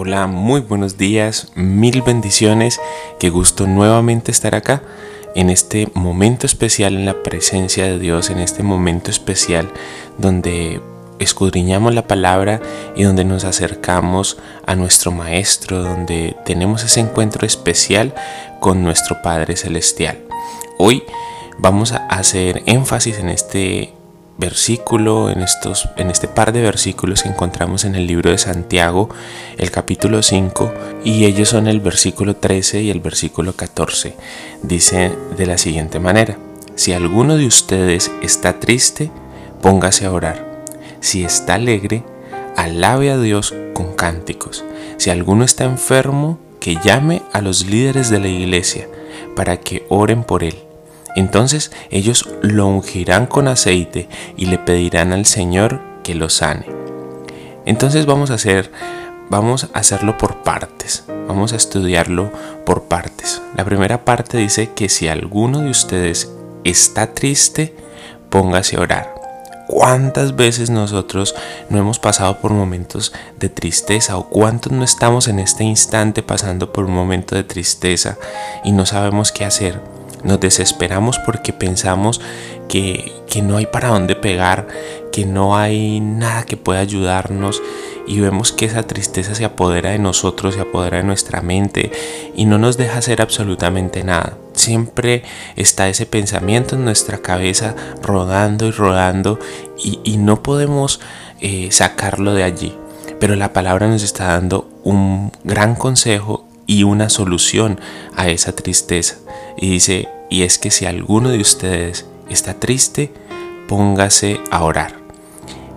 Hola, muy buenos días, mil bendiciones, qué gusto nuevamente estar acá en este momento especial en la presencia de Dios, en este momento especial donde escudriñamos la palabra y donde nos acercamos a nuestro Maestro, donde tenemos ese encuentro especial con nuestro Padre Celestial. Hoy vamos a hacer énfasis en este versículo, en, estos, en este par de versículos que encontramos en el libro de Santiago, el capítulo 5, y ellos son el versículo 13 y el versículo 14. Dice de la siguiente manera, si alguno de ustedes está triste, póngase a orar. Si está alegre, alabe a Dios con cánticos. Si alguno está enfermo, que llame a los líderes de la iglesia para que oren por él entonces ellos lo ungirán con aceite y le pedirán al Señor que lo sane. Entonces vamos a hacer vamos a hacerlo por partes. Vamos a estudiarlo por partes. La primera parte dice que si alguno de ustedes está triste, póngase a orar. ¿Cuántas veces nosotros no hemos pasado por momentos de tristeza o cuántos no estamos en este instante pasando por un momento de tristeza y no sabemos qué hacer? Nos desesperamos porque pensamos que, no hay para dónde pegar, que no hay nada que pueda ayudarnos y vemos que esa tristeza se apodera de nosotros, se apodera de nuestra mente y no nos deja hacer absolutamente nada. Siempre está ese pensamiento en nuestra cabeza rodando y rodando y, no podemos eh, sacarlo de allí. Pero la palabra nos está dando un gran consejo y una solución a esa tristeza. Y dice, y es que si alguno de ustedes está triste, póngase a orar.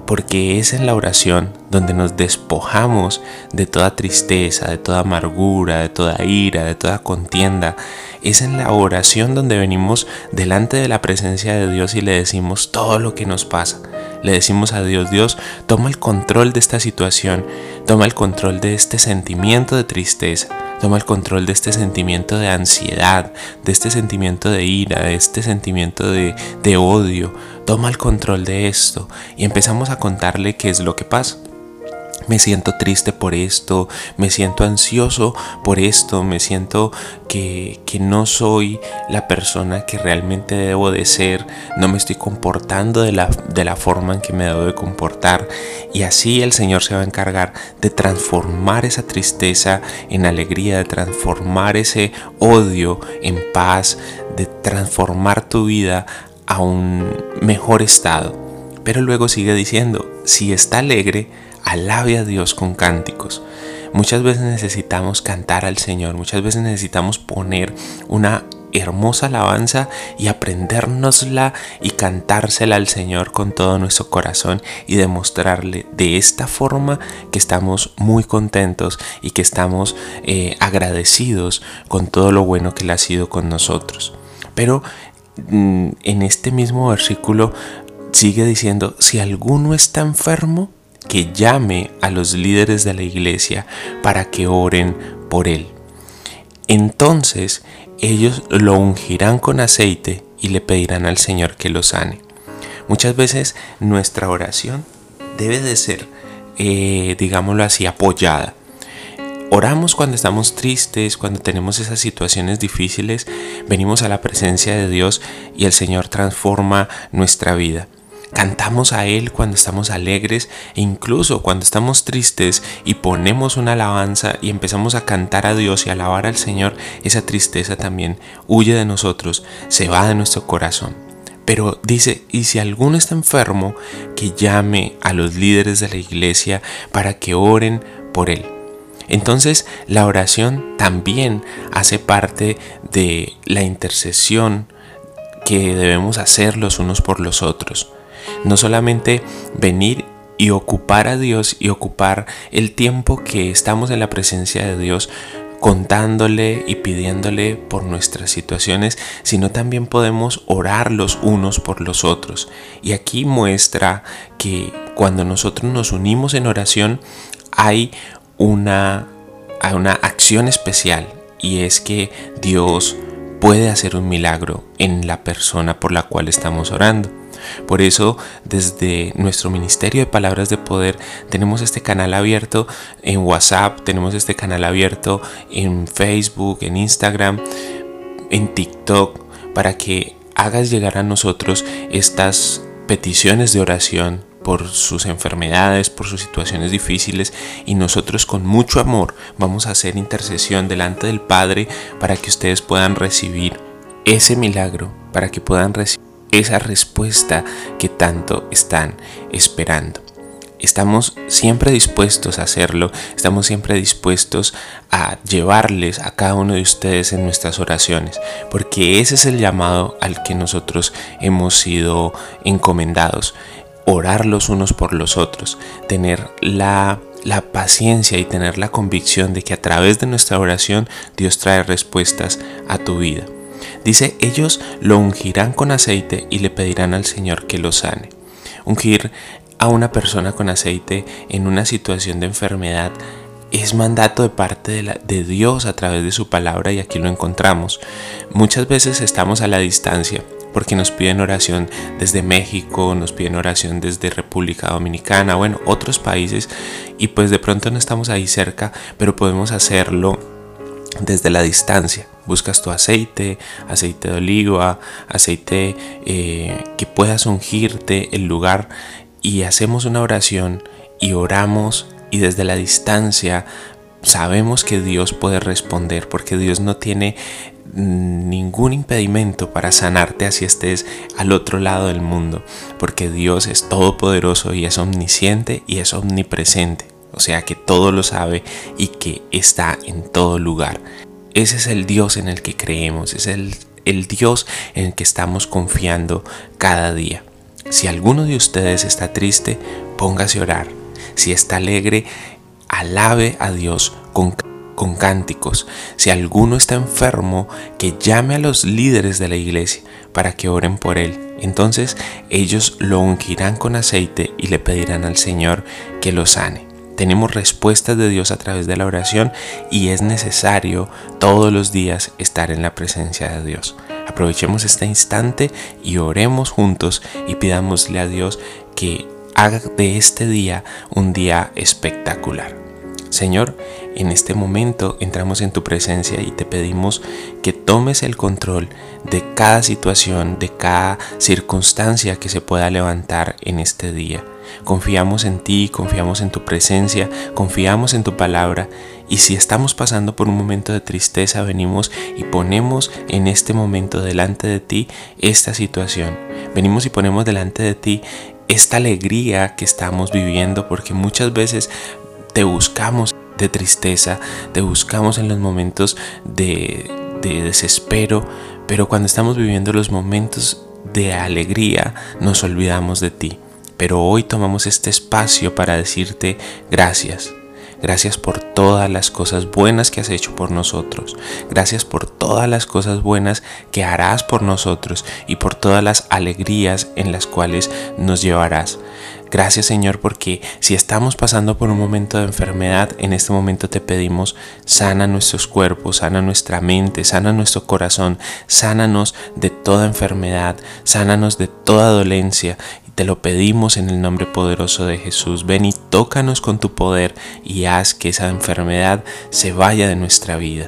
Porque es en la oración donde nos despojamos de toda tristeza, de toda amargura, de toda ira, de toda contienda. Es en la oración donde venimos delante de la presencia de Dios y le decimos todo lo que nos pasa. Le decimos a Dios, Dios, toma el control de esta situación, toma el control de este sentimiento de tristeza Toma el control de este sentimiento de ansiedad, de este sentimiento de ira, de este sentimiento de, odio. Toma el control de esto y empezamos a contarle qué es lo que pasa me siento triste por esto, me siento ansioso por esto, me siento que, no soy la persona que realmente debo de ser, no me estoy comportando de la, de la forma en que me debo de comportar. Y así el Señor se va a encargar de transformar esa tristeza en alegría, de transformar ese odio en paz, de transformar tu vida a un mejor estado. Pero luego sigue diciendo, si está alegre, alabe a Dios con cánticos. Muchas veces necesitamos cantar al Señor, muchas veces necesitamos poner una hermosa alabanza y aprendérnosla y cantársela al Señor con todo nuestro corazón y demostrarle de esta forma que estamos muy contentos y que estamos eh, agradecidos con todo lo bueno que Él ha sido con nosotros. Pero mm, en este mismo versículo sigue diciendo, si alguno está enfermo, que llame a los líderes de la iglesia para que oren por él. Entonces ellos lo ungirán con aceite y le pedirán al Señor que lo sane. Muchas veces nuestra oración debe de ser, eh, digámoslo así, apoyada. Oramos cuando estamos tristes, cuando tenemos esas situaciones difíciles, venimos a la presencia de Dios y el Señor transforma nuestra vida. Cantamos a Él cuando estamos alegres e incluso cuando estamos tristes y ponemos una alabanza y empezamos a cantar a Dios y alabar al Señor, esa tristeza también huye de nosotros, se va de nuestro corazón. Pero dice, y si alguno está enfermo, que llame a los líderes de la iglesia para que oren por él. Entonces la oración también hace parte de la intercesión que debemos hacer los unos por los otros. No solamente venir y ocupar a Dios y ocupar el tiempo que estamos en la presencia de Dios contándole y pidiéndole por nuestras situaciones, sino también podemos orar los unos por los otros. Y aquí muestra que cuando nosotros nos unimos en oración hay una, hay una acción especial y es que Dios puede hacer un milagro en la persona por la cual estamos orando. Por eso, desde nuestro Ministerio de Palabras de Poder, tenemos este canal abierto en WhatsApp, tenemos este canal abierto en Facebook, en Instagram, en TikTok, para que hagas llegar a nosotros estas peticiones de oración por sus enfermedades, por sus situaciones difíciles y nosotros con mucho amor vamos a hacer intercesión delante del Padre para que ustedes puedan recibir ese milagro, para que puedan recibir esa respuesta que tanto están esperando. Estamos siempre dispuestos a hacerlo, estamos siempre dispuestos a llevarles a cada uno de ustedes en nuestras oraciones, porque ese es el llamado al que nosotros hemos sido encomendados, orar los unos por los otros, tener la la paciencia y tener la convicción de que a través de nuestra oración Dios trae respuestas a tu vida. Dice, ellos lo ungirán con aceite y le pedirán al Señor que lo sane. Ungir a una persona con aceite en una situación de enfermedad es mandato de parte de, Dios a través de su palabra y aquí lo encontramos. Muchas veces estamos a la distancia porque nos piden oración desde México, nos piden oración desde República Dominicana, bueno, otros países y pues de pronto no estamos ahí cerca, pero podemos hacerlo desde la distancia. Buscas tu aceite, aceite de oliva, aceite eh, que puedas ungirte el lugar y hacemos una oración y oramos y desde la distancia sabemos que Dios puede responder porque Dios no tiene ningún impedimento para sanarte así estés al otro lado del mundo porque Dios es todopoderoso y es omnisciente y es omnipresente o sea que todo lo sabe y que está en todo lugar ese es el Dios en el que creemos es el, el Dios en el que estamos confiando cada día si alguno de ustedes está triste, póngase a orar. Si está alegre, alabe a Dios con, con cánticos. Si alguno está enfermo, que llame a los líderes de la iglesia para que oren por él. Entonces ellos lo ungirán con aceite y le pedirán al Señor que lo sane. Tenemos respuestas de Dios a través de la oración y es necesario todos los días estar en la presencia de Dios. Aprovechemos este instante y oremos juntos y pidámosle a Dios que haga de este día un día espectacular. Señor, en este momento entramos en tu presencia y te pedimos que tomes el control de cada situación, de cada circunstancia que se pueda levantar en este día. Confiamos en ti, confiamos en tu presencia, confiamos en tu palabra y si estamos pasando por un momento de tristeza, venimos y ponemos en este momento delante de ti esta situación. Venimos y ponemos delante de ti esta alegría que estamos viviendo porque muchas veces te buscamos de tristeza, te buscamos en los momentos de, de desespero, pero cuando estamos viviendo los momentos de alegría nos olvidamos de ti. Pero hoy tomamos este espacio para decirte gracias. Gracias por todas las cosas buenas que has hecho por nosotros. Gracias por todas las cosas buenas que harás por nosotros y por todas las alegrías en las cuales nos llevarás. Gracias Señor porque si estamos pasando por un momento de enfermedad, en este momento te pedimos, sana nuestros cuerpos, sana nuestra mente, sana nuestro corazón, sánanos de toda enfermedad, sánanos de toda dolencia te lo pedimos en el nombre poderoso de Jesús. Ven y tócanos con tu poder y haz que esa enfermedad se vaya de nuestra vida.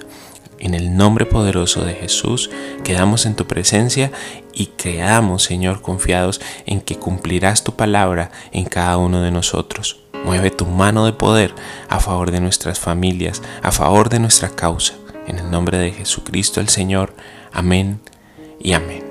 En el nombre poderoso de Jesús quedamos en tu presencia y quedamos, Señor, confiados en que cumplirás tu palabra en cada uno de nosotros. Mueve tu mano de poder a favor de nuestras familias, a favor de nuestra causa. En el nombre de Jesucristo el Señor. Amén y amén.